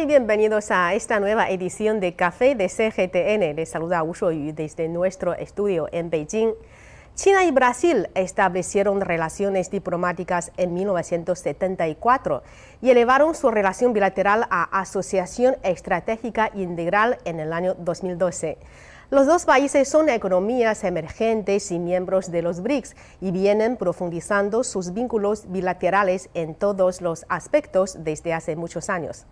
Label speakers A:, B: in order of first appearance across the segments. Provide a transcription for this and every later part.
A: Y bienvenidos a esta nueva edición de Café de CGTN. Les saluda Wu Shuoyu desde nuestro estudio en Beijing. China y Brasil establecieron relaciones diplomáticas en 1974 y elevaron su relación bilateral a Asociación Estratégica Integral en el año 2012. Los dos países son economías emergentes y miembros de los BRICS y vienen profundizando sus vínculos bilaterales en todos los aspectos desde hace muchos años.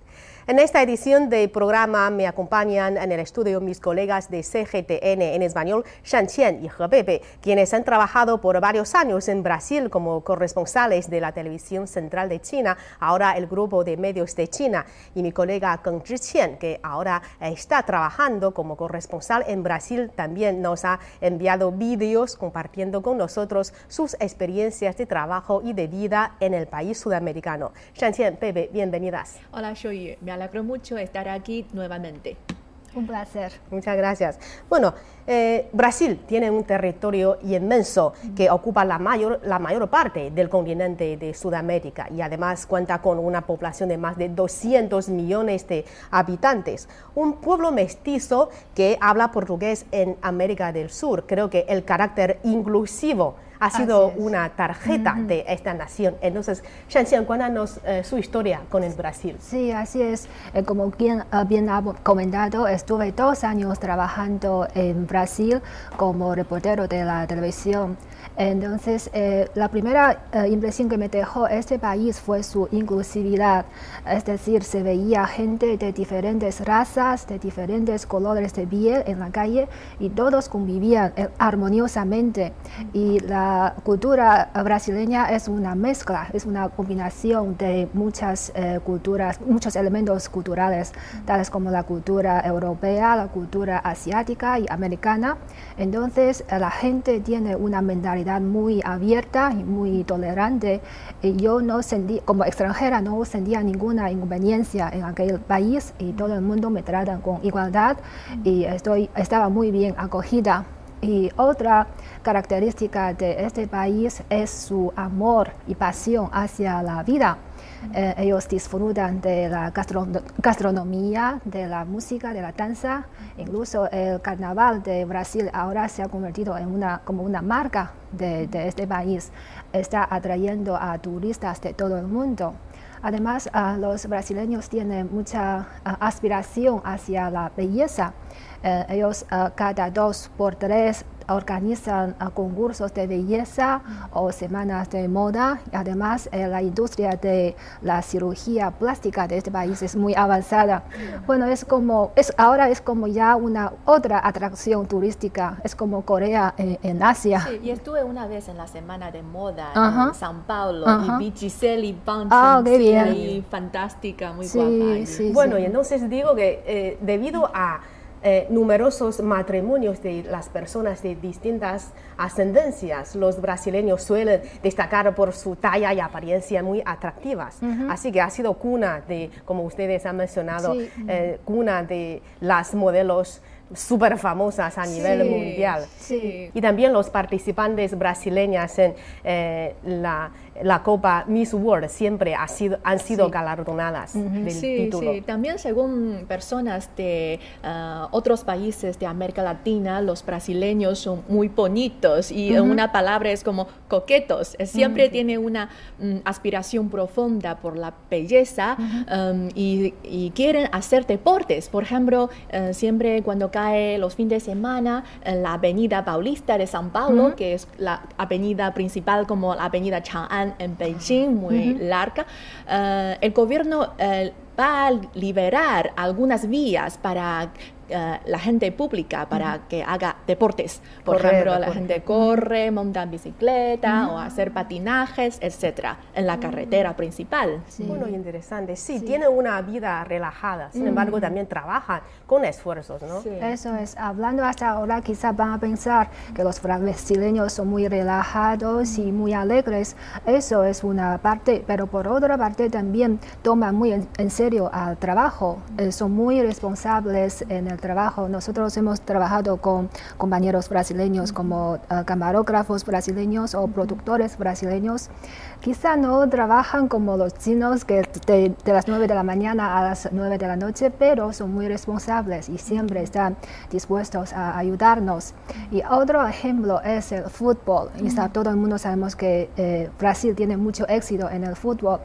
A: En esta edición del programa me acompañan en el estudio mis colegas de CGTN en español, Shan Qian y He Pepe, quienes han trabajado por varios años en Brasil como corresponsales de la televisión central de China, ahora el grupo de medios de China, y mi colega Geng Zhiqian, que ahora está trabajando como corresponsal en Brasil, también nos ha enviado vídeos compartiendo con nosotros sus experiencias de trabajo y de vida en el país sudamericano. Shan Qian, Pepe, bienvenidas.
B: Hola, Shoyu. Alegro mucho estar aquí nuevamente.
C: Un placer.
A: Muchas gracias. Bueno, eh, Brasil tiene un territorio inmenso que ocupa la mayor, la mayor parte del continente de Sudamérica y además cuenta con una población de más de 200 millones de habitantes. Un pueblo mestizo que habla portugués en América del Sur. Creo que el carácter inclusivo ha sido una tarjeta de esta nación. Entonces, Shanxian, cuéntanos eh, su historia con el Brasil.
C: Sí, así es. Eh, como bien, eh, bien ha comentado, estuve dos años trabajando en Brasil como reportero de la televisión. Entonces, eh, la primera eh, impresión que me dejó este país fue su inclusividad, es decir, se veía gente de diferentes razas, de diferentes colores de piel en la calle y todos convivían eh, armoniosamente. Y la cultura brasileña es una mezcla, es una combinación de muchas culturas, muchos elementos culturales, tales como la cultura europea, la cultura asiática y americana. Entonces, la gente tiene una mentalidad muy abierta y muy tolerante. Y yo no sentí, como extranjera, no sentía ninguna inconveniencia en aquel país y todo el mundo me trata con igualdad y estoy, estaba muy bien acogida. Y otra característica de este país es su amor y pasión hacia la vida. Eh, ellos disfrutan de la gastronomía, de la música, de la danza. Incluso el carnaval de Brasil ahora se ha convertido en una, como una marca de, este país. Está atrayendo a turistas de todo el mundo. Además, ah, los brasileños tienen mucha ah, aspiración hacia la belleza. Eh, ellos ah, cada dos por tres organizan concursos de belleza o semanas de moda. Además, eh, la industria de la cirugía plástica de este país es muy avanzada. Bueno, es como, es, ahora es como ya una otra atracción turística, es como Corea en, Asia.
B: Sí, y estuve una vez en la semana de moda en San Paulo y vi Giselle Bunchen,
C: ah, qué bien.
B: fantástica, muy guapa.
A: Sí, bueno, y entonces digo que eh, debido a eh, numerosos matrimonios de las personas de distintas ascendencias. Los brasileños suelen destacar por su talla y apariencia muy atractivas. Así que ha sido cuna de, como ustedes han mencionado, eh, cuna de las modelos súper famosas a nivel mundial. Y también los participantes brasileñas en eh, la, la, Copa Miss World siempre ha sido, han sido galardonadas del título.
B: Sí, también según personas de ah, otros países de América Latina, los brasileños son muy bonitos y una palabra es como coquetos. Siempre tiene una mm, aspiración profunda por la belleza um, y, y, quieren hacer deportes. Por ejemplo, uh, siempre cuando cae los fines de semana en la avenida Paulista de San Paulo, que es la avenida principal como la avenida Chang'an en Beijing, muy larga, uh, el gobierno uh, va a liberar algunas vías para eh, la gente pública para que haga deportes. Por ejemplo, la gente corre, monta en bicicleta o hacer patinajes, etcétera, en la carretera principal.
A: Bueno, interesante. Sí, tiene una vida relajada, sin embargo, también trabajan con esfuerzos, ¿no?
C: Eso es. Hablando hasta ahora, quizás van a pensar que los brasileños son muy relajados y muy alegres. Eso es una parte, pero por otra parte también toman muy en, serio al trabajo. Eh, son muy responsables en el trabajo. Nosotros hemos trabajado con compañeros brasileños como uh, camarógrafos brasileños o productores brasileños. Quizá no trabajan como los chinos que de, de, las 9 de la mañana a las 9 de la noche, pero son muy responsables y siempre están dispuestos a ayudarnos. Y otro ejemplo es el fútbol. Y está, todo el mundo sabemos que eh, Brasil tiene mucho éxito en el fútbol.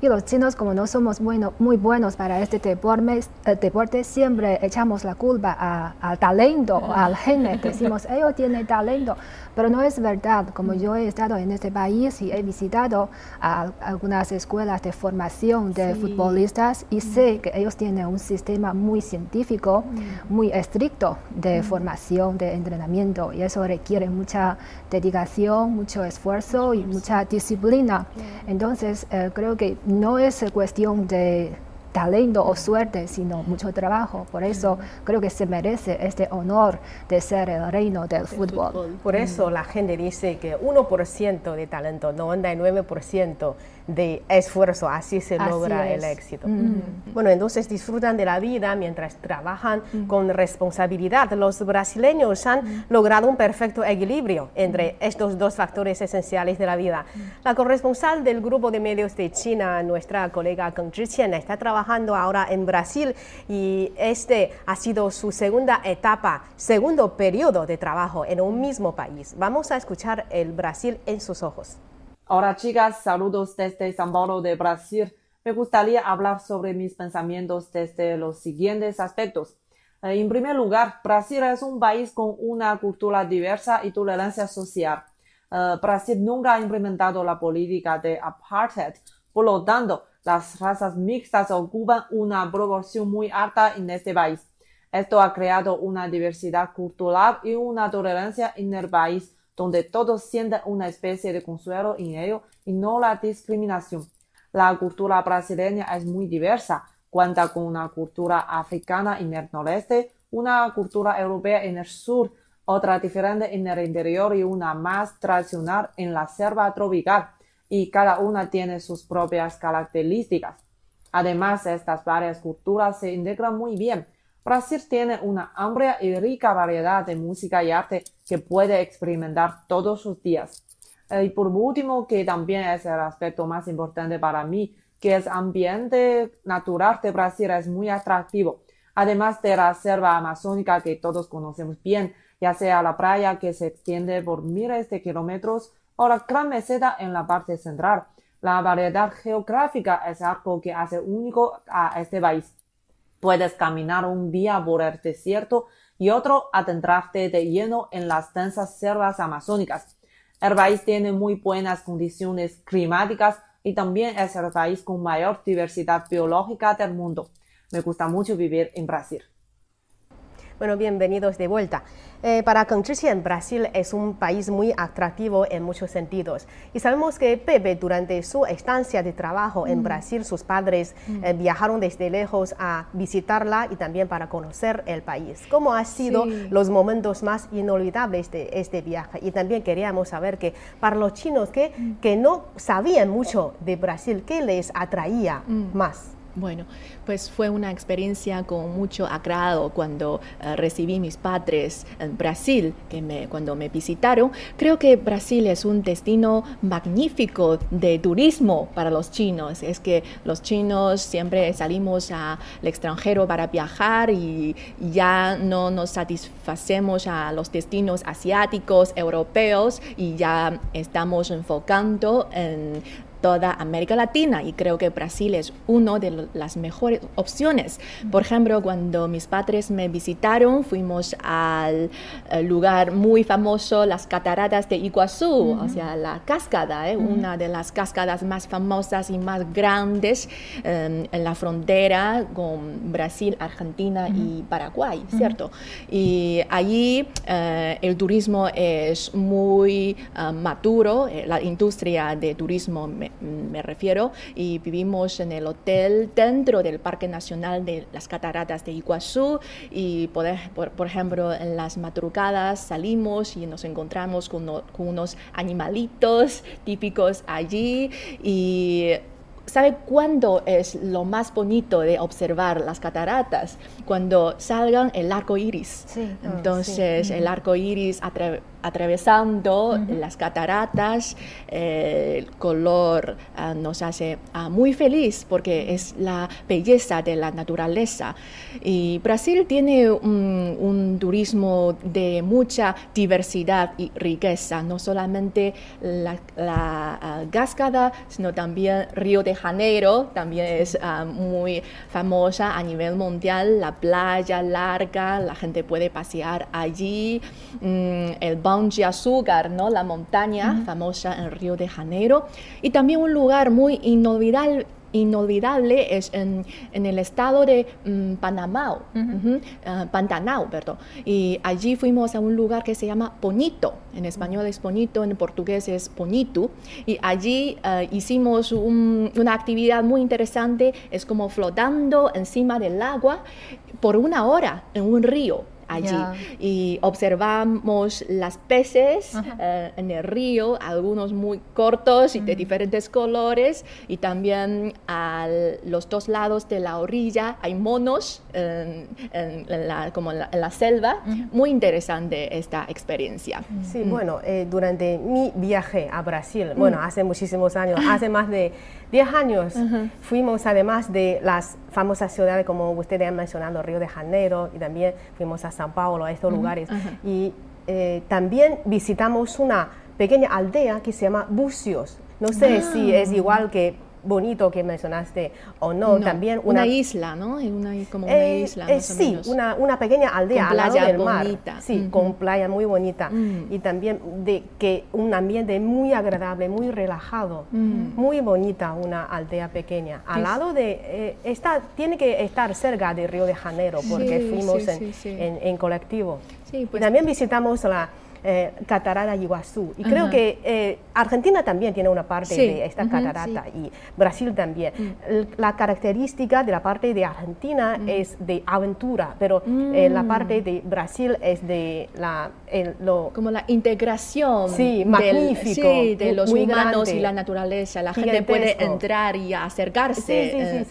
C: Y los chinos, como no somos bueno, muy buenos para este deporte, eh, deporte siempre echamos la culpa al talento, al gene. Decimos, ellos tienen talento. Pero no es verdad. Como yo he estado en este país y he visitado a algunas escuelas de formación de futbolistas y sé que ellos tienen un sistema muy científico, muy estricto de formación, de entrenamiento y eso requiere mucha dedicación, mucho esfuerzo y mucha disciplina. Entonces, eh, creo que no es cuestión de talento o suerte, sino mucho trabajo. Por eso creo que se merece este honor de ser el reino del fútbol.
A: Por eso la gente dice que 1% de talento, 99% de esfuerzo, así se logra el éxito. Bueno, entonces disfrutan de la vida mientras trabajan con responsabilidad. Los brasileños han logrado un perfecto equilibrio entre estos dos factores esenciales de la vida. La corresponsal del grupo de medios de China, nuestra colega Keng Zhiqian, está trabajando ahora en Brasil y este ha sido su segunda etapa, segundo periodo de trabajo en un mismo país. Vamos a escuchar el Brasil en sus ojos.
D: Hola chicas, saludos desde San Paulo de Brasil. Me gustaría hablar sobre mis pensamientos desde los siguientes aspectos. Eh, en primer lugar, Brasil es un país con una cultura diversa y tolerancia social. Eh, Brasil nunca ha implementado la política de apartheid, por lo tanto, las razas mixtas ocupan una proporción muy alta en este país. Esto ha creado una diversidad cultural y una tolerancia en el país donde todos sienten una especie de consuelo en ello y no la discriminación. La cultura brasileña es muy diversa, cuenta con una cultura africana en el noreste, una cultura europea en el sur, otra diferente en el interior y una más tradicional en la selva tropical, y cada una tiene sus propias características. Además, estas varias culturas se integran muy bien, Brasil tiene una amplia y rica variedad de música y arte que puede experimentar todos sus días. Eh, y por último, que también es el aspecto más importante para mí, que el ambiente natural de Brasil es muy atractivo. Además de la selva amazónica que todos conocemos bien, ya sea la playa que se extiende por miles de kilómetros o la gran meseta en la parte central. La variedad geográfica es algo que hace único a este país. Puedes caminar un día por el desierto y otro adentrarte de lleno en las densas selvas amazónicas. El país tiene muy buenas condiciones climáticas y también es el país con mayor diversidad biológica del mundo. Me gusta mucho vivir en Brasil.
A: Bueno, bienvenidos de vuelta. Eh, para Kangchichen, Brasil es un país muy atractivo en muchos sentidos. Y sabemos que Pepe, durante su estancia de trabajo en mm. Brasil, sus padres mm. eh, viajaron desde lejos a visitarla y también para conocer el país. ¿Cómo han sido los momentos más inolvidables de este viaje? Y también queríamos saber que para los chinos que, mm. que no sabían mucho de Brasil, ¿qué les atraía más?
B: Bueno, pues fue una experiencia con mucho agrado cuando eh, recibí mis padres en Brasil, que me, cuando me visitaron. Creo que Brasil es un destino magnífico de turismo para los chinos. Es que los chinos siempre salimos al extranjero para viajar y ya no nos satisfacemos a los destinos asiáticos, europeos y ya estamos enfocando en toda América Latina y creo que Brasil es una de las mejores opciones. Por ejemplo, cuando mis padres me visitaron, fuimos al eh, lugar muy famoso, las cataratas de Iguazú, o sea, la cascada, ¿eh? una de las cascadas más famosas y más grandes em, en la frontera con Brasil, Argentina y Paraguay, ¿cierto? Y allí eh, el turismo es muy maduro, la industria de turismo me refiero, y vivimos en el hotel dentro del Parque Nacional de las Cataratas de Iguazú y por, por, ejemplo en las madrugadas salimos y nos encontramos con, con unos animalitos típicos allí y ¿Sabe cuándo es lo más bonito de observar las cataratas? Cuando salgan el arco iris.
C: Sí.
A: Ah,
B: Entonces, el arco iris atre- atravesando las cataratas, eh, el color ah, nos hace ah, muy feliz porque es la belleza de la naturaleza. Y Brasil tiene un, un turismo de mucha diversidad y riqueza, no solamente la, la, ah, cascada, sino también Río de Janeiro, también es muy famosa a nivel mundial, la playa larga, la gente puede pasear allí, mm, el Bungee Azúcar, ¿no? la montaña famosa en Río de Janeiro, y también un lugar muy inolvidable inolvidable es en, en el estado de mm, Panamá, ah, Pantanal, perdón. Y allí fuimos a un lugar que se llama Bonito. En español es bonito, en portugués es bonito. Y allí ah, hicimos un- una actividad muy interesante, es como flotando encima del agua por una hora en un río allí
C: Ya.
B: y observamos las peces eh, en el río, algunos muy cortos y de diferentes colores, y también a los dos lados de la orilla hay monos, en- en- en la- como en la, en la selva. Muy interesante esta experiencia.
A: Sí, bueno, eh, durante mi viaje a Brasil, bueno, hace muchísimos años, hace más de 10 años, fuimos además de las famosas ciudades como ustedes han mencionado, Río de Janeiro, y también fuimos a San Paulo, a estos lugares. Y eh, también visitamos una pequeña aldea que se llama Bucios. No sé si es igual que bonito que mencionaste o no,
B: No,
A: también
B: una,
A: una,
B: isla, ¿no? Es Una, como una
A: eh,
B: isla,
A: eh,
B: más o
A: sí,
B: menos.
A: una, una pequeña aldea
B: Con
A: al lado del mar.
B: bonita.
A: Sí,
B: Ujú.
A: con playa muy bonita.
B: Mm.
A: Y también de que un ambiente muy agradable, muy relajado,
B: Mm.
A: muy bonita una aldea pequeña. Al lado de, eh, está, tiene que estar cerca de Río de Janeiro porque
B: Sí,
A: fuimos
B: sí,
A: en,
B: sí, sí.
A: en- en colectivo.
B: Sí, pues-
A: y también visitamos la eh, catarata Iguazú. Y creo que eh, Argentina también tiene una parte
B: Sí,
A: de esta catarata y Brasil también.
B: Mm.
A: El- La característica de la parte de Argentina es de aventura, pero eh, la
B: Mm.
A: parte de Brasil es de la, el- lo,
B: como la integración
A: Sí,
B: del-
A: magnífico,
B: sí, de los humanos
A: grande,
B: y la naturaleza. La gente puede entrar y acercarse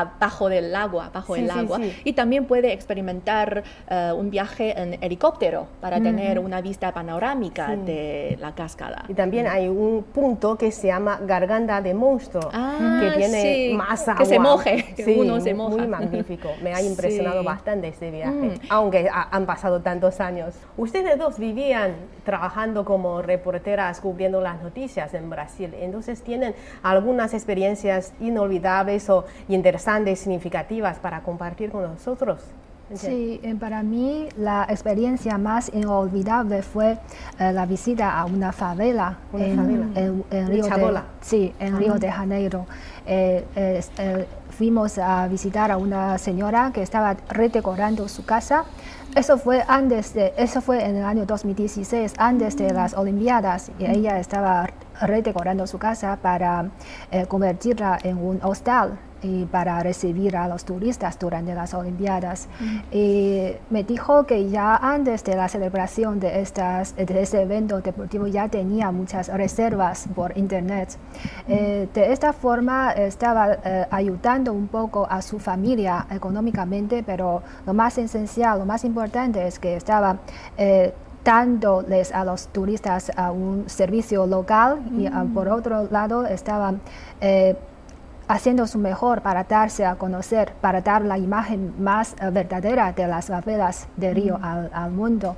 B: Abajo del agua, bajo
A: Sí,
B: el
A: sí,
B: agua.
A: sí.
B: Y también puede experimentar eh, un viaje en helicóptero para tener una vista panorámica de la cascada.
A: Y también hay un punto que se llama Garganta de Monstruo,
B: Ah,
A: que tiene más
B: que
A: agua.
B: se moje, que uno se moja.
A: Muy magnífico. Me ha impresionado bastante este viaje,
B: Mm.
A: aunque ha- han pasado tantos años. Ustedes dos vivían trabajando como reporteras cubriendo las noticias en Brasil, entonces tienen algunas experiencias inolvidables o interesantes, significativas para compartir con nosotros.
C: Sí, eh, para mí la experiencia más inolvidable fue eh, la visita a una favela,
A: Una
C: en,
A: favela.
C: en- en
A: De
C: Río, de, sí, en Río de Janeiro. Eh, fuimos a visitar a una señora que estaba redecorando su casa. Eso fue antes de, eso fue en el año 2016, antes de las Olimpiadas, y ella estaba redecorando su casa para convertirla en un hostal y para recibir a los turistas durante las Olimpiadas. Y me dijo que ya antes de la celebración de, estas, de este evento deportivo ya tenía muchas reservas por internet. Eh, de esta forma estaba eh, ayudando un poco a su familia económicamente, pero lo más esencial, lo más importante es que estaba eh, dándoles a los turistas a un servicio local y ah, por otro lado estaba eh, haciendo su mejor para darse a conocer, para dar la imagen más eh, verdadera de las favelas de Río al, al mundo.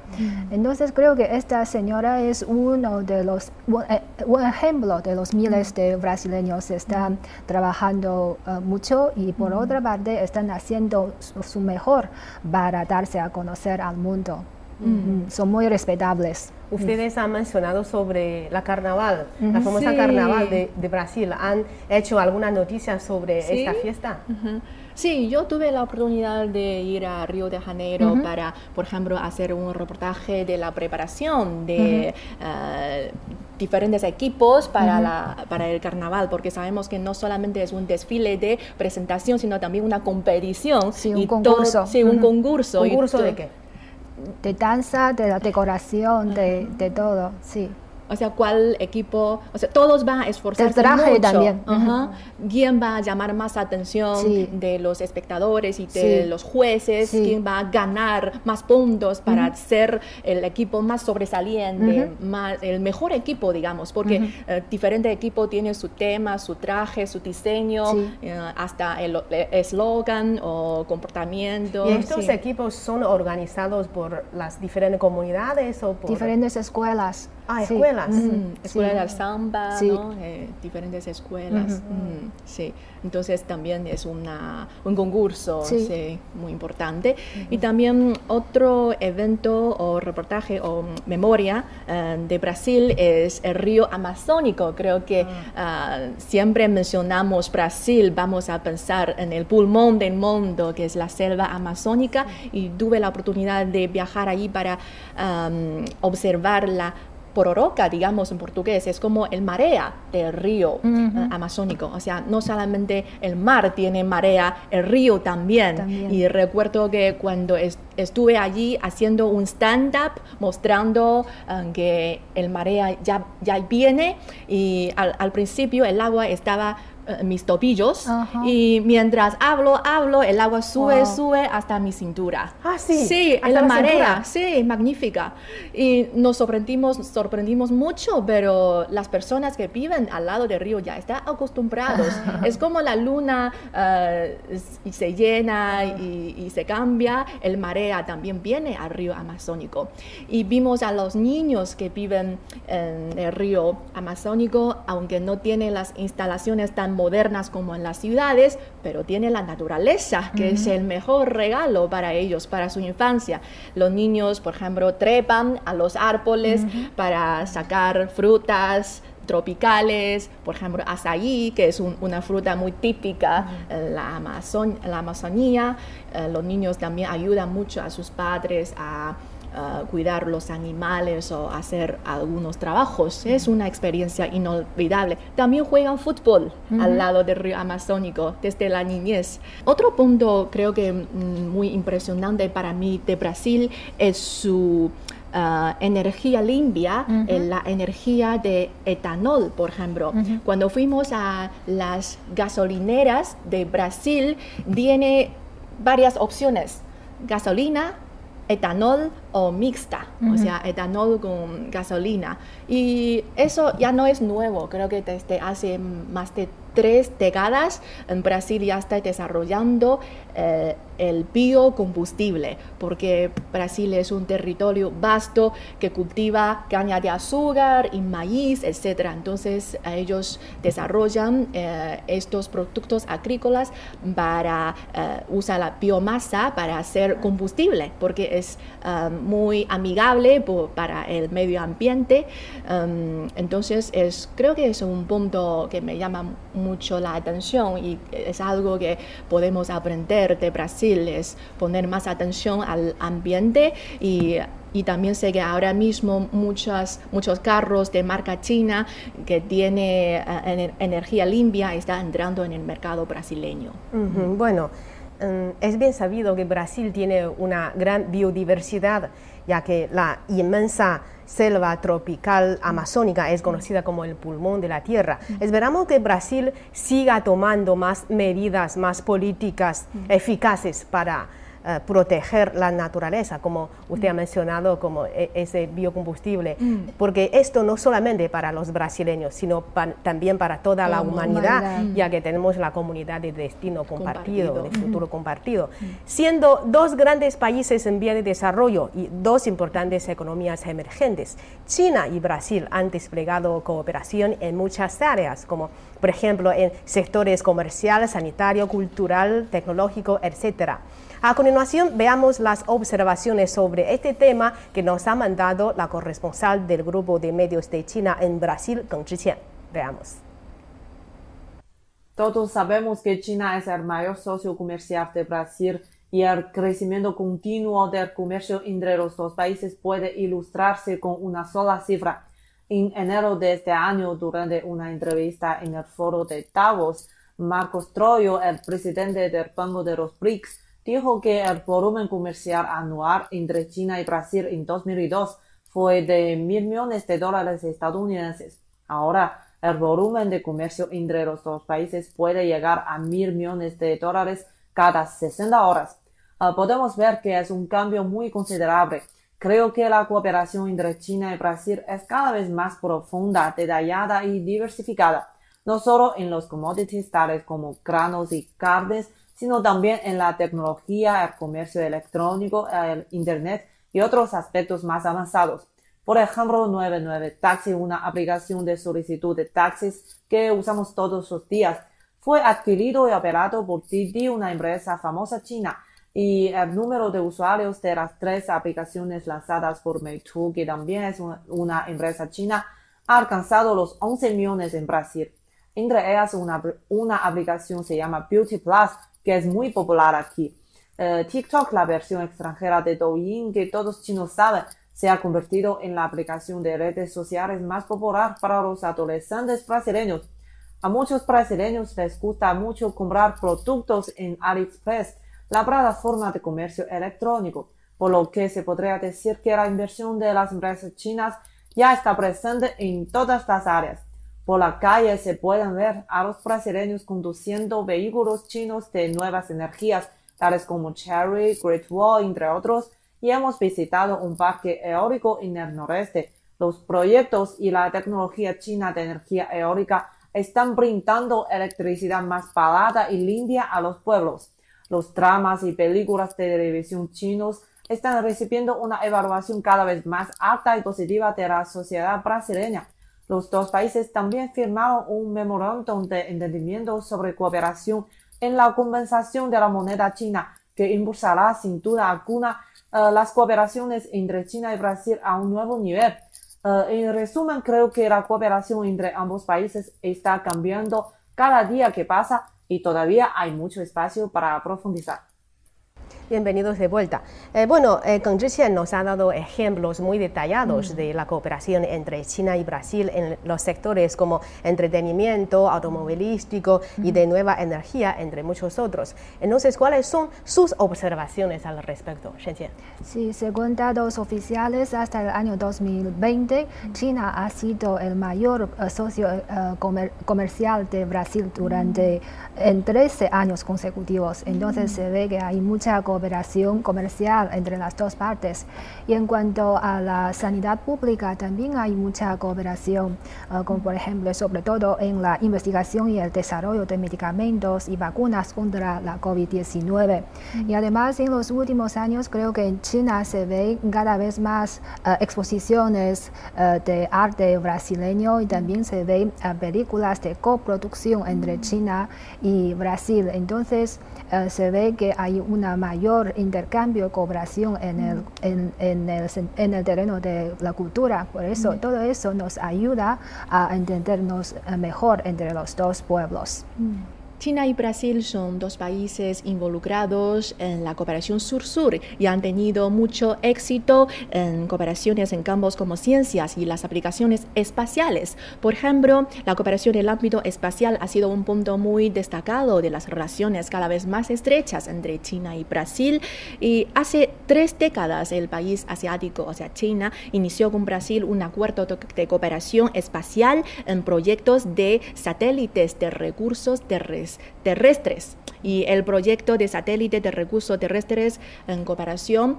C: Entonces creo que esta señora es uno de los un, eh, un ejemplo de los miles de brasileños que están trabajando eh, mucho y por otra parte están haciendo su, su mejor para darse a conocer al mundo. Mm, Son muy respetables.
A: Ustedes han mencionado sobre la carnaval, la famosa
B: Sí.
A: carnaval de, de Brasil. ¿Han hecho alguna noticia sobre
B: Sí.
A: esta fiesta?
B: Sí, yo tuve la oportunidad de ir a Río de Janeiro para, por ejemplo, hacer un reportaje de la preparación de eh, diferentes equipos para, la, para el carnaval, porque sabemos que no solamente es un desfile de presentación, sino también una competición.
C: Sí, un
B: y todo-
C: concurso.
B: sí, un
C: Ujú.
B: concurso. y
A: ¿Concurso de qué?
C: De danza, de la decoración, de, de todo, sí.
B: O sea, cuál equipo, o sea, todos van a esforzarse
C: El traje
B: mucho.
C: también.
B: Ajá. ¿Quién va a llamar más atención
C: Sí.
B: de los espectadores y de
C: Sí.
B: los jueces?
C: Sí.
B: ¿Quién va a ganar más puntos para ser el equipo más sobresaliente, más, el mejor equipo, digamos? Porque eh, diferente equipo tiene su tema, su traje, su diseño,
C: Sí.
B: eh, hasta el el eslogan o comportamiento.
A: ¿Y estos
B: sí.
A: equipos son organizados por las diferentes comunidades o por
C: Diferentes escuelas.
A: Ah,
C: Sí.
A: escuelas.
B: Mm, escuela
C: Sí.
B: de samba,
C: Sí.
B: ¿no? Eh, diferentes escuelas. Mm, sí, entonces también es una, un concurso muy importante. Y también otro evento o reportaje o memoria eh, de Brasil es el río Amazónico. Creo que ah, siempre mencionamos Brasil, vamos a pensar en el pulmón del mundo, que es la selva amazónica, y tuve la oportunidad de viajar allí para am, observar la pororoca, digamos en portugués, es como el marea del río eh, amazónico. O sea, no solamente el mar tiene marea, el río también.
C: También.
B: Y recuerdo que cuando es- estuve allí haciendo un stand-up mostrando eh, que el marea ya, ya viene y al, al principio el agua estaba eh, mis tobillos
C: Ajá.
B: y mientras hablo, hablo, el agua sube,
C: Wow.
B: sube hasta mi cintura.
A: Ah, sí,
B: Sí, en la
A: la
B: marea, sí, magnífica. Y nos sorprendimos, sorprendimos mucho, pero las personas que viven al lado del río ya están acostumbrados. es como la luna y se llena y, y se cambia, el marea también viene al río amazónico. Y vimos a los niños que viven en el río amazónico, aunque no tienen las instalaciones tan modernas como en las ciudades, pero tiene la naturaleza, que es el mejor regalo para ellos, para su infancia. Los niños, por ejemplo, trepan a los árboles para sacar frutas tropicales, por ejemplo, azaí, que es un- una fruta muy típica en la, Amazon- en la Amazonía. Eh, los niños también ayudan mucho a sus padres a cuidar los animales o hacer algunos trabajos. Es una experiencia inolvidable. También juegan fútbol al lado del río Amazónico desde la niñez. Otro punto creo que mm, muy impresionante para mí de Brasil es su ah, energía limpia, eh, la energía de etanol, por ejemplo. Cuando fuimos a las gasolineras de Brasil, tiene varias opciones. Gasolina, etanol o mixta, o sea, etanol con gasolina. Y eso ya no es nuevo, creo que desde hace más de tres décadas en Brasil ya está desarrollando eh, el biocombustible, porque Brasil es un territorio vasto que cultiva caña de azúcar y maíz, etc. Entonces ellos desarrollan eh, estos productos agrícolas para eh, usar la biomasa para hacer combustible, porque es ah, muy amigable para el medio ambiente. Um, entonces es, creo que es un punto que me llama mucho la atención y es algo que podemos aprender de Brasil, es poner más atención al ambiente y y también sé que ahora mismo muchas, muchos carros de marca china que tiene eh, ener- energía limpia están entrando en el mercado brasileño.
A: Bueno, mm, es bien sabido que Brasil tiene una gran biodiversidad, ya que la inmensa selva tropical amazónica es conocida como el pulmón de la tierra. Esperamos que Brasil siga tomando más medidas, más políticas eficaces para eh, proteger la naturaleza, como usted ha mencionado, como e- ese biocombustible, porque esto no solamente para los brasileños, sino pa- también para toda la
B: Como
A: humanidad,
C: humanidad.
A: ya que tenemos la comunidad de destino compartido,
B: Compartido.
A: de futuro compartido. Siendo dos grandes países en vía de desarrollo y dos importantes economías emergentes, China y Brasil han desplegado cooperación en muchas áreas, como por ejemplo en sectores comercial, sanitario, cultural, tecnológico, etcétera. A continuación, veamos las observaciones sobre este tema que nos ha mandado la corresponsal del grupo de medios de China en Brasil, Geng Zhiqian. Veamos.
D: Todos sabemos que China es el mayor socio comercial de Brasil y el crecimiento continuo del comercio entre los dos países puede ilustrarse con una sola cifra. En enero de este año, durante una entrevista en el foro de Davos, Marcos Troyo, el presidente del Banco de los BRICS, dijo que el volumen comercial anual entre China y Brasil en 2002 fue de mil millones de dólares estadounidenses. Ahora, el volumen de comercio entre los dos países puede llegar a mil millones de dólares cada 60 horas. Ah, podemos ver que es un cambio muy considerable. Creo que la cooperación entre China y Brasil es cada vez más profunda, detallada y diversificada, no solo en los commodities tales como granos y carnes, sino también en la tecnología, el comercio electrónico, el Internet y otros aspectos más avanzados. Por ejemplo, 99 Taxi, una aplicación de solicitud de taxis que usamos todos los días, fue adquirido y operado por Didi, una empresa famosa china, y el número de usuarios de las tres aplicaciones lanzadas por Meitu, que también es una, empresa china, ha alcanzado los 11 millones en Brasil. Entre ellas, una, una aplicación se llama Beauty Plus, que es muy popular aquí. Eh, TikTok, la versión extranjera de Douyin, que todos chinos saben, se ha convertido en la aplicación de redes sociales más popular para los adolescentes brasileños. A muchos brasileños les gusta mucho comprar productos en AliExpress, la plataforma de comercio electrónico, por lo que se podría decir que la inversión de las empresas chinas ya está presente en todas las áreas. Por la calle se pueden ver a los brasileños conduciendo vehículos chinos de nuevas energías, tales como Cherry, Great Wall, entre otros, y hemos visitado un parque eólico en el noreste. Los proyectos y la tecnología china de energía eólica están brindando electricidad más barata y limpia a los pueblos. Los dramas y películas de televisión chinos están recibiendo una evaluación cada vez más alta y positiva de la sociedad brasileña. Los dos países también firmaron un memorándum de entendimiento sobre cooperación en la compensación de la moneda china, que impulsará sin duda alguna eh, las cooperaciones entre China y Brasil a un nuevo nivel. Eh, en resumen, creo que la cooperación entre ambos países está cambiando cada día que pasa y todavía hay mucho espacio para profundizar.
A: Bienvenidos de vuelta. Eh, bueno, eh, Geng Zhiqian nos ha dado ejemplos muy detallados mm. de la cooperación entre China y Brasil en los sectores como entretenimiento, automovilístico y de mm. nueva energía, entre muchos otros. Entonces, ¿cuáles son sus observaciones al respecto, Shenqian?
C: Sí, según datos oficiales, hasta el año 2020, mm. China ha sido el mayor eh, socio comercial de Brasil durante en 13 años consecutivos. Entonces, se ve que hay mucha cooperación cooperación comercial entre las dos partes. Y en cuanto a la sanidad pública, también hay mucha cooperación, uh, como por ejemplo, sobre todo en la investigación y el desarrollo de medicamentos y vacunas contra la COVID-19. Y además, en los últimos años, creo que en China se ve cada vez más uh, exposiciones uh, de arte brasileño y también se ven películas de coproducción entre China y Brasil. Entonces, se ve que hay una mayor intercambio, cooperación en el, en, en, el, en el terreno de la cultura. Por eso, todo eso nos ayuda a entendernos mejor entre los dos pueblos.
B: China y Brasil son dos países involucrados en la cooperación sur-sur y han tenido mucho éxito en cooperaciones en campos como ciencias y las aplicaciones espaciales. Por ejemplo, la cooperación en el ámbito espacial ha sido un punto muy destacado de las relaciones cada vez más estrechas entre China y Brasil. Y hace tres décadas el país asiático, o sea, China, inició con Brasil un acuerdo de cooperación espacial en proyectos de satélites de recursos terrestres is terrestres y el proyecto de satélite de recursos terrestres en cooperación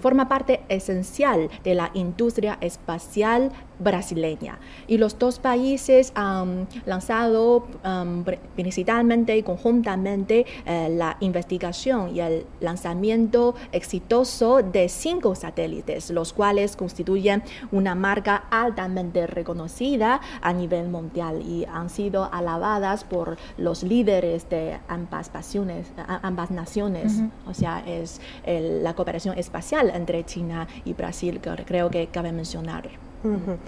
B: forma parte esencial de la industria espacial brasileña. Y los dos países han lanzado um, principalmente y conjuntamente eh, la investigación y el lanzamiento exitoso de cinco satélites, los cuales constituyen una marca altamente reconocida a nivel mundial y han sido alabadas por los líderes de ambas, pasiones, ambas naciones. O sea, es la cooperación espacial entre China y Brasil que creo que cabe mencionar.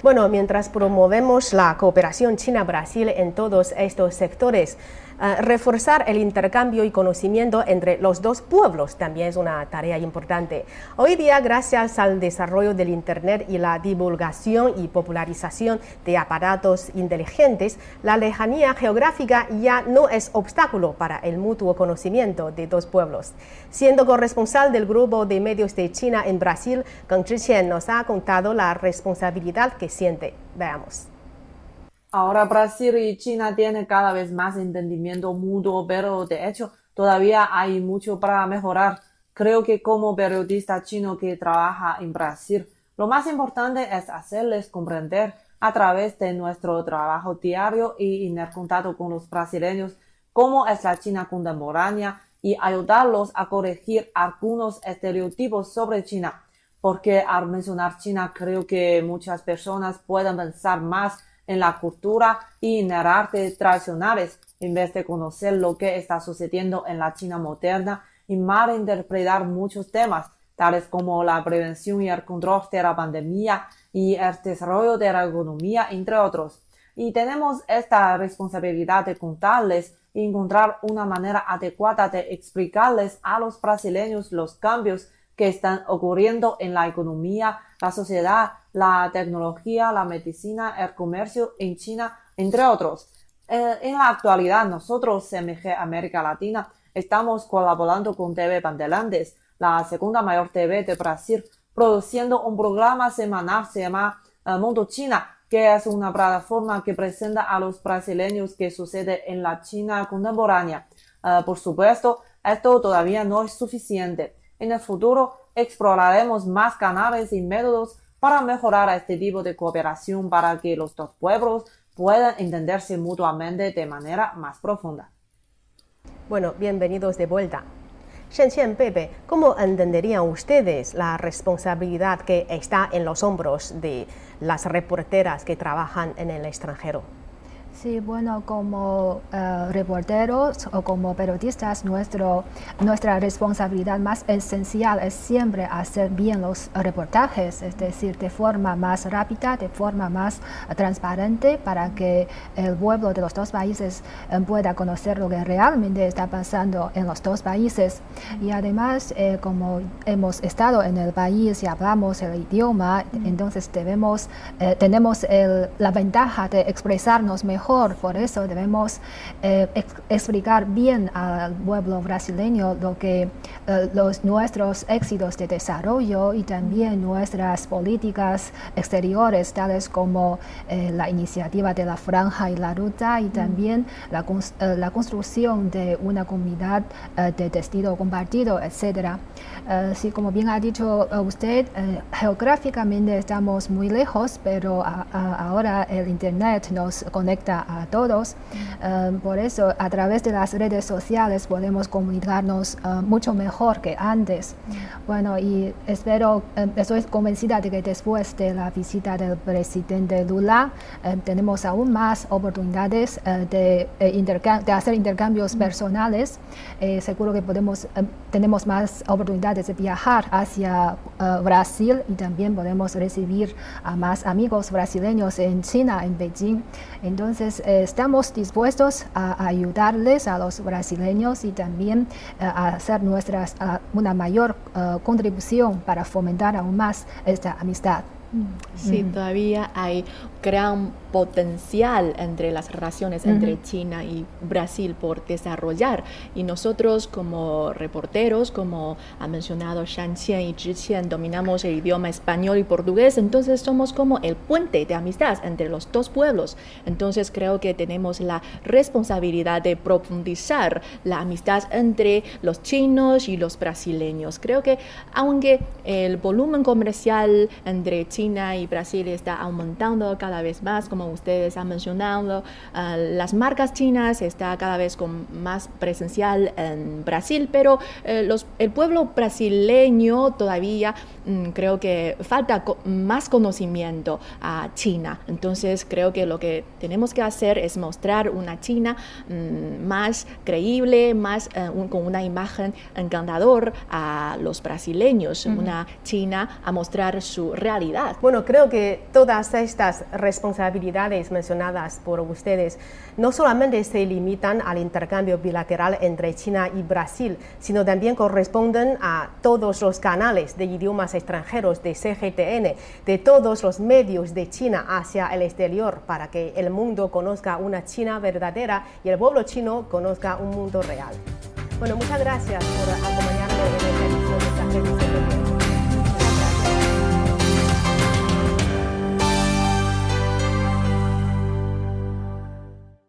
A: Bueno, mientras promovemos la cooperación China-Brasil en todos estos sectores, eh, reforzar el intercambio y conocimiento entre los dos pueblos también es una tarea importante. Hoy día, gracias al desarrollo del Internet y la divulgación y popularización de aparatos inteligentes, la lejanía geográfica ya no es obstáculo para el mutuo conocimiento de dos pueblos. Siendo corresponsal del grupo de medios de China en Brasil, Kang Zhiqian nos ha contado la responsabilidad que siente. Veamos.
D: Ahora Brasil y China tienen cada vez más entendimiento mutuo, pero de hecho todavía hay mucho para mejorar. Creo que como periodista chino que trabaja en Brasil, lo más importante es hacerles comprender a través de nuestro trabajo diario y en el contacto con los brasileños cómo es la China contemporánea y ayudarlos a corregir algunos estereotipos sobre China. Porque al mencionar China creo que muchas personas pueden pensar más en la cultura y en el arte tradicionales, en vez de conocer lo que está sucediendo en la China moderna y malinterpretar muchos temas, tales como la prevención y el control de la pandemia y el desarrollo de la economía, entre otros. Y tenemos esta responsabilidad de contarles y encontrar una manera adecuada de explicarles a los brasileños los cambios que están ocurriendo en la economía, la sociedad, la tecnología, la medicina, el comercio en China, entre otros. Eh, en la actualidad, nosotros, CMG América Latina, estamos colaborando con TV Bandelandes, la segunda mayor TV de Brasil, produciendo un programa semanal se llama eh, Mundo China, que es una plataforma que presenta a los brasileños que sucede en la China contemporánea. Eh, por supuesto, esto todavía no es suficiente. En el futuro exploraremos más canales y métodos para mejorar este tipo de cooperación para que los dos pueblos puedan entenderse mutuamente de manera más profunda.
A: Bueno, bienvenidos de vuelta. Shen Pepe, ¿cómo entenderían ustedes la responsabilidad que está en los hombros de las reporteras que trabajan en el extranjero?
C: Sí, bueno, como uh, reporteros o como periodistas, nuestro, nuestra responsabilidad más esencial es siempre hacer bien los reportajes, es decir, de forma más rápida, de forma más transparente, para que el pueblo de los dos países eh, pueda conocer lo que realmente está pasando en los dos países. Y además, eh, como hemos estado en el país y hablamos el idioma, entonces debemos, tenemos la ventaja de expresarnos mejor por eso debemos eh, explicar bien al pueblo brasileño lo que eh, los, nuestros éxitos de desarrollo y también nuestras políticas exteriores, tales como eh, la iniciativa de la franja y la ruta y también la, la construcción de una comunidad de destino compartido, etcétera. sí, como bien ha dicho usted, geográficamente estamos muy lejos, pero ahora el Internet nos conecta a todos. Um, por eso, a través de las redes sociales podemos comunicarnos uh, mucho mejor que antes. Bueno, y espero, um, estoy convencida de que después de la visita del presidente Lula, um, tenemos aún más oportunidades uh, de, eh, de, hacer intercambios personales. Seguro que podemos, tenemos más oportunidades de viajar hacia uh, Brasil y también podemos recibir a más amigos brasileños en China, en Beijing. Entonces, eh, estamos dispuestos a ayudarles a los brasileños y también eh, a hacer nuestras, una mayor eh, contribución para fomentar aún más esta amistad.
B: Sí, todavía hay gran potencial entre las relaciones entre China y Brasil por desarrollar. Y nosotros como reporteros, como ha mencionado Shan Qian y Zhi Qian, dominamos el idioma español y portugués, entonces somos como el puente de amistad entre los dos pueblos. Entonces creo que tenemos la responsabilidad de profundizar la amistad entre los chinos y los brasileños. Creo que aunque el volumen comercial entre China y Brasil está aumentando cada vez más, como ustedes han mencionado, ah, las marcas chinas está cada vez con más presencial en Brasil, pero eh, los, el pueblo brasileño todavía mm, creo que falta más conocimiento a China. Entonces creo que lo que tenemos que hacer es mostrar una China mm, más creíble, más eh, con una imagen encantador a los brasileños, una China a mostrar su realidad.
A: Bueno, creo que todas estas responsabilidades mencionadas por ustedes no solamente se limitan al intercambio bilateral entre China y Brasil, sino también corresponden a todos los canales de idiomas extranjeros de CGTN, de todos los medios de China hacia el exterior, para que el mundo conozca una China verdadera y el pueblo chino conozca un mundo real. Bueno, muchas gracias por acompañarme en esta edición de